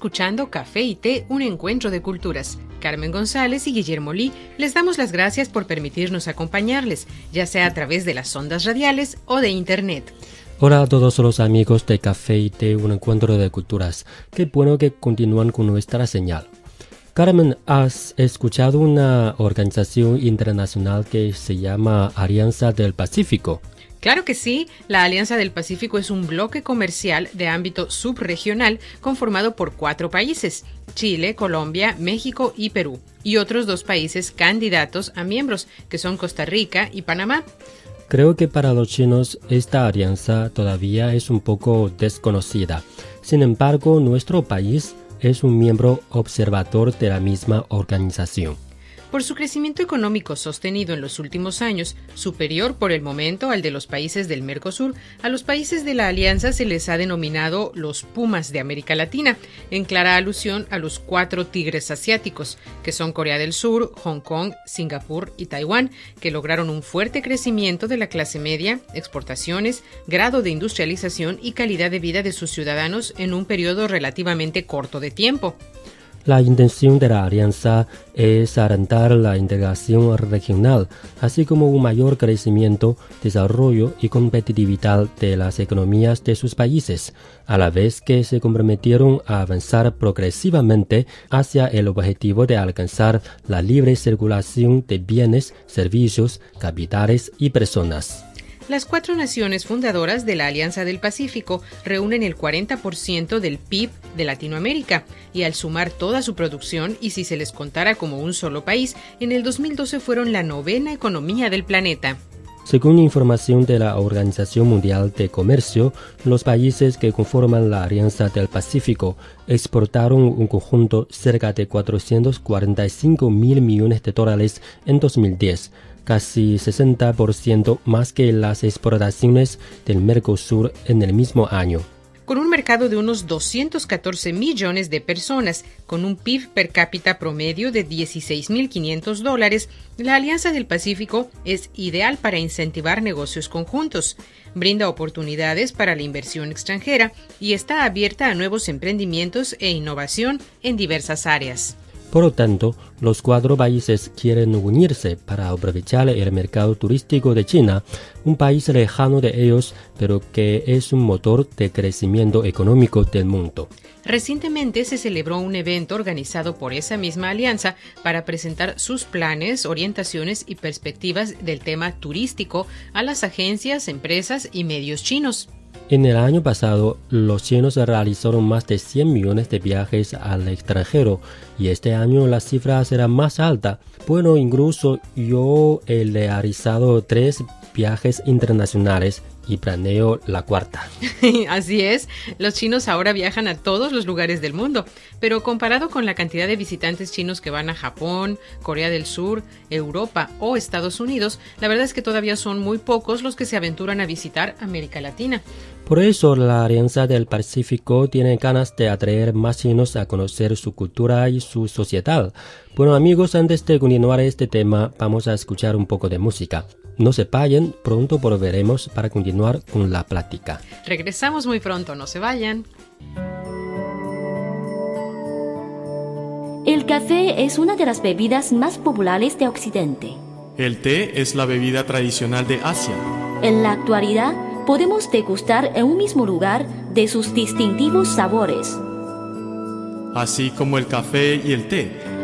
escuchando Café y Té, un encuentro de culturas. Carmen González y Guillermo Lee les damos las gracias por permitirnos acompañarles, ya sea a través de las ondas radiales o de Internet. Hola a todos los amigos de Café y Té, un encuentro de culturas. Qué bueno que continúan con nuestra señal. Carmen, ¿has escuchado una organización internacional que se llama Alianza del Pacífico? Claro que sí, la Alianza del Pacífico es un bloque comercial de ámbito subregional conformado por cuatro países, Chile, Colombia, México y Perú, y otros dos países candidatos a miembros, que son Costa Rica y Panamá. Creo que para los chinos esta alianza todavía es un poco desconocida. Sin embargo, nuestro país es un miembro observador de la misma organización. Por su crecimiento económico sostenido en los últimos años, superior por el momento al de los países del Mercosur, a los países de la alianza se les ha denominado los Pumas de América Latina, en clara alusión a los cuatro tigres asiáticos, que son Corea del Sur, Hong Kong, Singapur y Taiwán, que lograron un fuerte crecimiento de la clase media, exportaciones, grado de industrialización y calidad de vida de sus ciudadanos en un periodo relativamente corto de tiempo. La intención de la alianza es alentar la integración regional, así como un mayor crecimiento, desarrollo y competitividad de las economías de sus países, a la vez que se comprometieron a avanzar progresivamente hacia el objetivo de alcanzar la libre circulación de bienes, servicios, capitales y personas. Las cuatro naciones fundadoras de la Alianza del Pacífico reúnen el 40% del PIB de Latinoamérica y al sumar toda su producción y si se les contara como un solo país, en el 2012 fueron la novena economía del planeta. Según información de la Organización Mundial de Comercio, los países que conforman la Alianza del Pacífico exportaron un conjunto cerca de 445 mil millones de dólares en 2010 casi 60% más que las exportaciones del Mercosur en el mismo año. Con un mercado de unos 214 millones de personas, con un PIB per cápita promedio de 16.500 dólares, la Alianza del Pacífico es ideal para incentivar negocios conjuntos, brinda oportunidades para la inversión extranjera y está abierta a nuevos emprendimientos e innovación en diversas áreas. Por lo tanto, los cuatro países quieren unirse para aprovechar el mercado turístico de China, un país lejano de ellos, pero que es un motor de crecimiento económico del mundo. Recientemente se celebró un evento organizado por esa misma alianza para presentar sus planes, orientaciones y perspectivas del tema turístico a las agencias, empresas y medios chinos. En el año pasado, los chinos realizaron más de 100 millones de viajes al extranjero y este año la cifra será más alta. Bueno, incluso yo he realizado tres viajes internacionales y planeo la cuarta. Así es, los chinos ahora viajan a todos los lugares del mundo, pero comparado con la cantidad de visitantes chinos que van a Japón, Corea del Sur, Europa o Estados Unidos, la verdad es que todavía son muy pocos los que se aventuran a visitar América Latina. Por eso la Alianza del Pacífico tiene ganas de atraer más chinos a conocer su cultura y su sociedad. Bueno amigos, antes de continuar este tema, vamos a escuchar un poco de música. No se vayan, pronto volveremos para continuar con la plática. Regresamos muy pronto, no se vayan. El café es una de las bebidas más populares de Occidente. El té es la bebida tradicional de Asia. En la actualidad, podemos degustar en un mismo lugar de sus distintivos sabores. Así como el café y el té,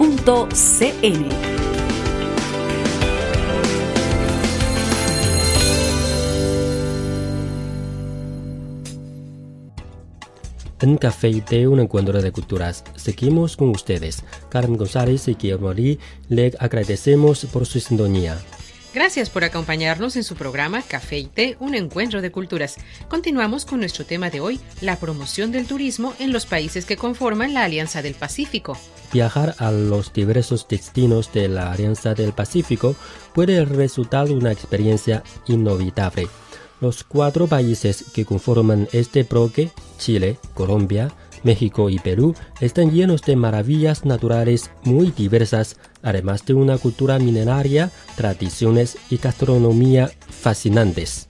espanol.cri.cn. En Café y Té, un encuentro de culturas. Seguimos con ustedes. Carmen González y Guillermo Morí, le agradecemos por su sintonía. Gracias por acompañarnos en su programa Café y Té, un encuentro de culturas. Continuamos con nuestro tema de hoy, la promoción del turismo en los países que conforman la Alianza del Pacífico. Viajar a los diversos destinos de la Alianza del Pacífico puede resultar una experiencia inolvidable. Los cuatro países que conforman este bloque, Chile, Colombia, México y Perú, están llenos de maravillas naturales muy diversas, además de una cultura mineraria, tradiciones y gastronomía fascinantes.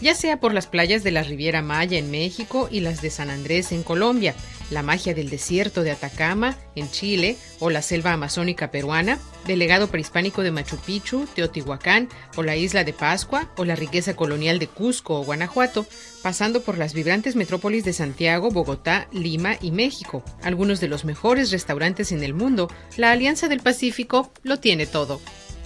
Ya sea por las playas de la Riviera Maya en México y las de San Andrés en Colombia, la magia del desierto de Atacama, en Chile, o la selva amazónica peruana, del legado prehispánico de Machu Picchu, Teotihuacán, o la isla de Pascua, o la riqueza colonial de Cusco o Guanajuato, pasando por las vibrantes metrópolis de Santiago, Bogotá, Lima y México, algunos de los mejores restaurantes en el mundo, la Alianza del Pacífico lo tiene todo.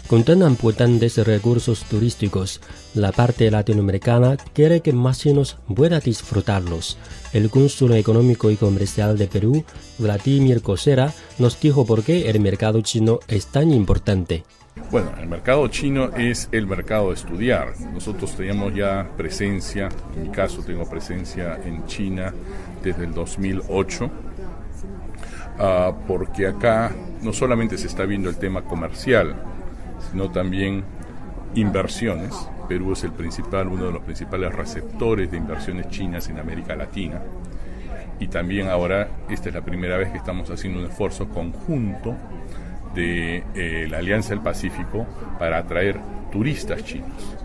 Con tan importantes recursos turísticos, la parte latinoamericana quiere que más chinos puedan disfrutarlos. El cónsul económico y comercial de Perú, Vladimir Cosera, nos dijo por qué el mercado chino es tan importante. Bueno, el mercado chino es el mercado de estudiar. Nosotros teníamos ya presencia, en mi caso tengo presencia en China desde el 2008, ah, porque acá no solamente se está viendo el tema comercial, sino también inversiones. Perú es el principal, uno de los principales receptores de inversiones chinas en América Latina. Y también ahora, esta es la primera vez que estamos haciendo un esfuerzo conjunto de eh, la Alianza del Pacífico para atraer turistas chinos.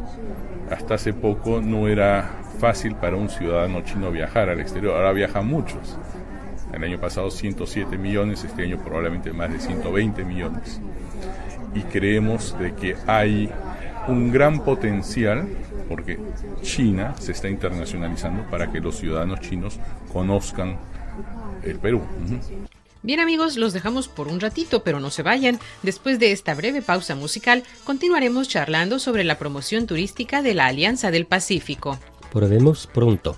Hasta hace poco no era fácil para un ciudadano chino viajar al exterior, ahora viajan muchos. El año pasado 107 millones, este año probablemente más de 120 millones y creemos de que hay un gran potencial porque China se está internacionalizando para que los ciudadanos chinos conozcan el Perú. Bien amigos, los dejamos por un ratito, pero no se vayan. Después de esta breve pausa musical, continuaremos charlando sobre la promoción turística de la Alianza del Pacífico. Volvemos pronto.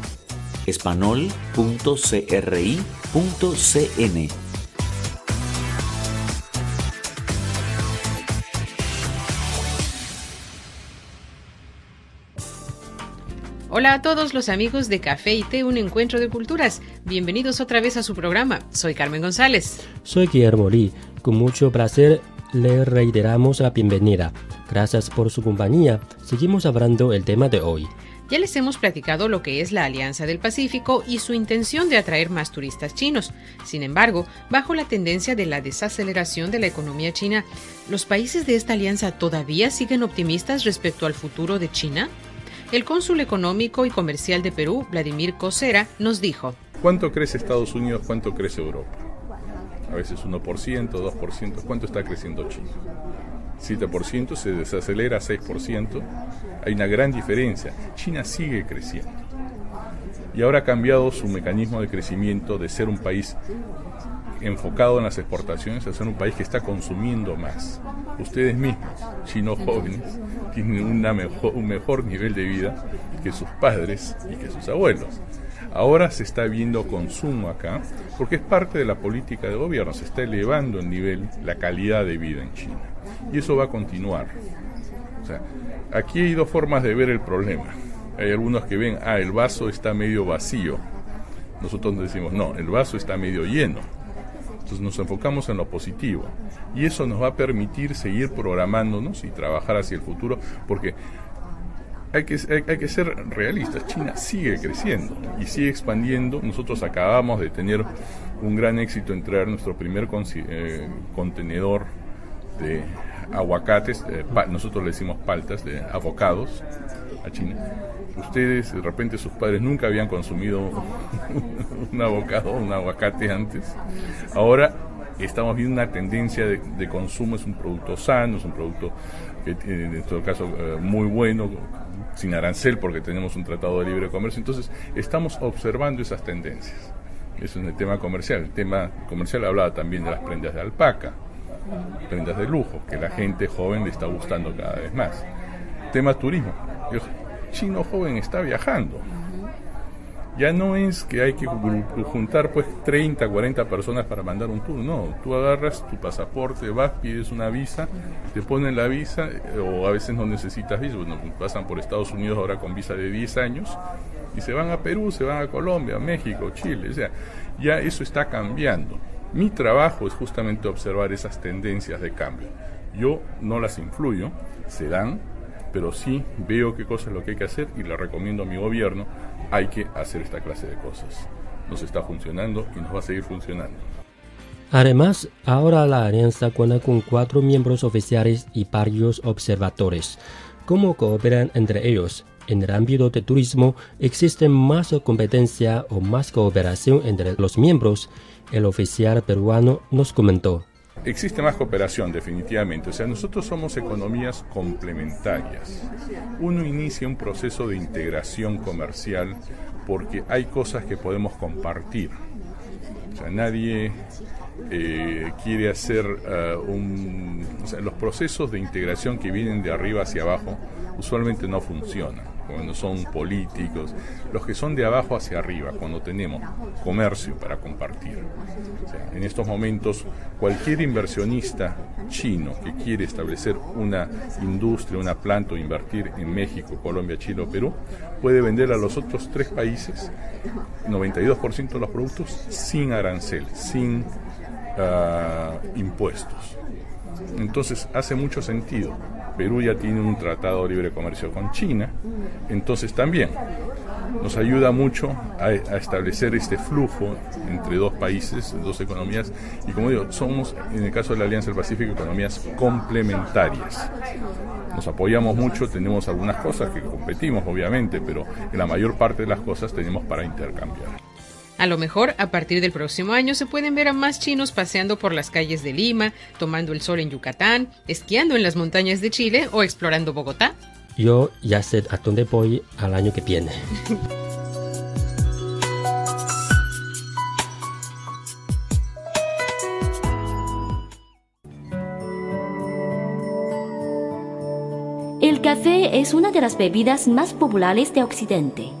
espanol.cri.cn. Hola a todos los amigos de Café y Té, un encuentro de culturas. Bienvenidos otra vez a su programa. Soy Carmen González. Soy Guillermo Lee. Con mucho placer le reiteramos la bienvenida. Gracias por su compañía. Seguimos hablando el tema de hoy. Ya les hemos platicado lo que es la Alianza del Pacífico y su intención de atraer más turistas chinos. Sin embargo, bajo la tendencia de la desaceleración de la economía china, ¿los países de esta alianza todavía siguen optimistas respecto al futuro de China? El cónsul económico y comercial de Perú, Vladimir Cosera, nos dijo, ¿Cuánto crece Estados Unidos? ¿Cuánto crece Europa? A veces 1%, 2%. ¿Cuánto está creciendo China? 7%, se desacelera a 6%. Hay una gran diferencia. China sigue creciendo. Y ahora ha cambiado su mecanismo de crecimiento de ser un país enfocado en las exportaciones a ser un país que está consumiendo más. Ustedes mismos, chinos jóvenes, tienen una mejor, un mejor nivel de vida que sus padres y que sus abuelos. Ahora se está viendo consumo acá porque es parte de la política de gobierno, se está elevando el nivel, la calidad de vida en China. Y eso va a continuar. O sea, aquí hay dos formas de ver el problema. Hay algunos que ven, ah, el vaso está medio vacío. Nosotros decimos, no, el vaso está medio lleno. Entonces nos enfocamos en lo positivo. Y eso nos va a permitir seguir programándonos y trabajar hacia el futuro, porque hay que, ser realistas. China sigue creciendo y sigue expandiendo. Nosotros acabamos de tener un gran éxito en traer nuestro primer eh, contenedor de aguacates, eh, nosotros le decimos paltas, de avocados a China. Ustedes, de repente, sus padres nunca habían consumido un avocado, un aguacate antes. Ahora estamos viendo una tendencia de, consumo, es un producto sano, es un producto que en todo caso eh, muy bueno, sin arancel porque tenemos un tratado de libre comercio. Entonces, estamos observando esas tendencias. Eso es el tema comercial. El tema comercial hablaba también de las prendas de alpaca, prendas de lujo, que la gente joven le está gustando cada vez más. Tema turismo. El chino joven está viajando ya no es que hay que juntar pues 30, 40 personas para mandar un tour, no, tú agarras tu pasaporte, vas, pides una visa, te ponen la visa o a veces no necesitas visa, bueno, pasan por Estados Unidos ahora con visa de 10 años y se van a Perú, se van a Colombia, México, Chile, o sea, ya eso está cambiando. Mi trabajo es justamente observar esas tendencias de cambio. Yo no las influyo, se dan, pero sí veo qué cosa es lo que hay que hacer y le recomiendo a mi gobierno hay que hacer esta clase de cosas. Nos está funcionando y nos va a seguir funcionando. Además, ahora la alianza cuenta con cuatro miembros oficiales y varios observadores. ¿Cómo cooperan entre ellos? En el ámbito de turismo existe más competencia o más cooperación entre los miembros. El oficial peruano nos comentó. Existe más cooperación, definitivamente. O sea, nosotros somos economías complementarias. Uno inicia un proceso de integración comercial porque hay cosas que podemos compartir. O sea, nadie eh, quiere hacer eh, un... O los procesos de integración que vienen de arriba hacia abajo usualmente no funcionan cuando son políticos, los que son de abajo hacia arriba, cuando tenemos comercio para compartir. en estos momentos, cualquier inversionista chino que quiere establecer una industria, una planta o invertir en México, Colombia, Chile o Perú, puede vender a los otros tres países 92% de los productos sin arancel, sin ah, impuestos. Entonces hace mucho sentido Perú ya tiene un tratado de libre comercio con China, entonces también nos ayuda mucho a, establecer este flujo entre dos países, dos economías, y como digo, somos, en el caso de la Alianza del Pacífico, economías complementarias. Nos apoyamos mucho, tenemos algunas cosas que competimos, obviamente, pero en la mayor parte de las cosas tenemos para intercambiar. A lo mejor a partir del próximo año se pueden ver a más chinos paseando por las calles de Lima, tomando el sol en Yucatán, esquiando en las montañas de Chile o explorando Bogotá. Yo ya sé a dónde voy al año que viene. El café es una de las bebidas más populares de Occidente.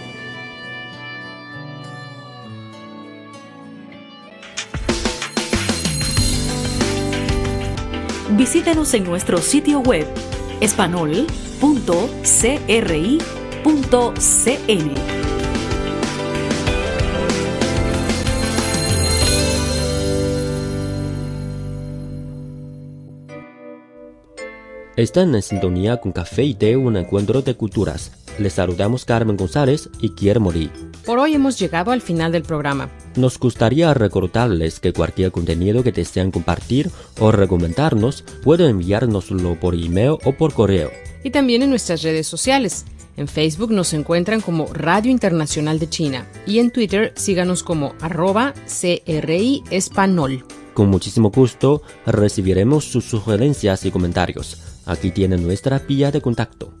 Visítenos en nuestro sitio web espanol.cri.cn. Están en sintonía con Café y Té, un encuentro de culturas. Les saludamos Carmen González y Guillermo Lee. Por hoy hemos llegado al final del programa. Nos gustaría recordarles que cualquier contenido que desean compartir o recomendarnos pueden enviárnoslo por email o por correo. Y también en nuestras redes sociales. En Facebook nos encuentran como Radio Internacional de China y en Twitter síganos como arroba CRI Espanol. Con muchísimo gusto recibiremos sus sugerencias y comentarios. Aquí tienen nuestra vía de contacto.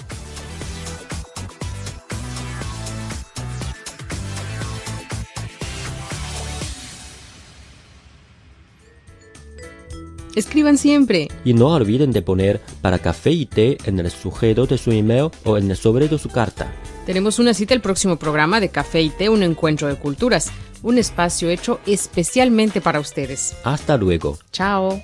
Escriban siempre. Y no olviden de poner para café y té en el sujeto de su email o en el sobre de su carta. Tenemos una cita el próximo programa de Café y Té, un encuentro de culturas, un espacio hecho especialmente para ustedes. Hasta luego. Chao.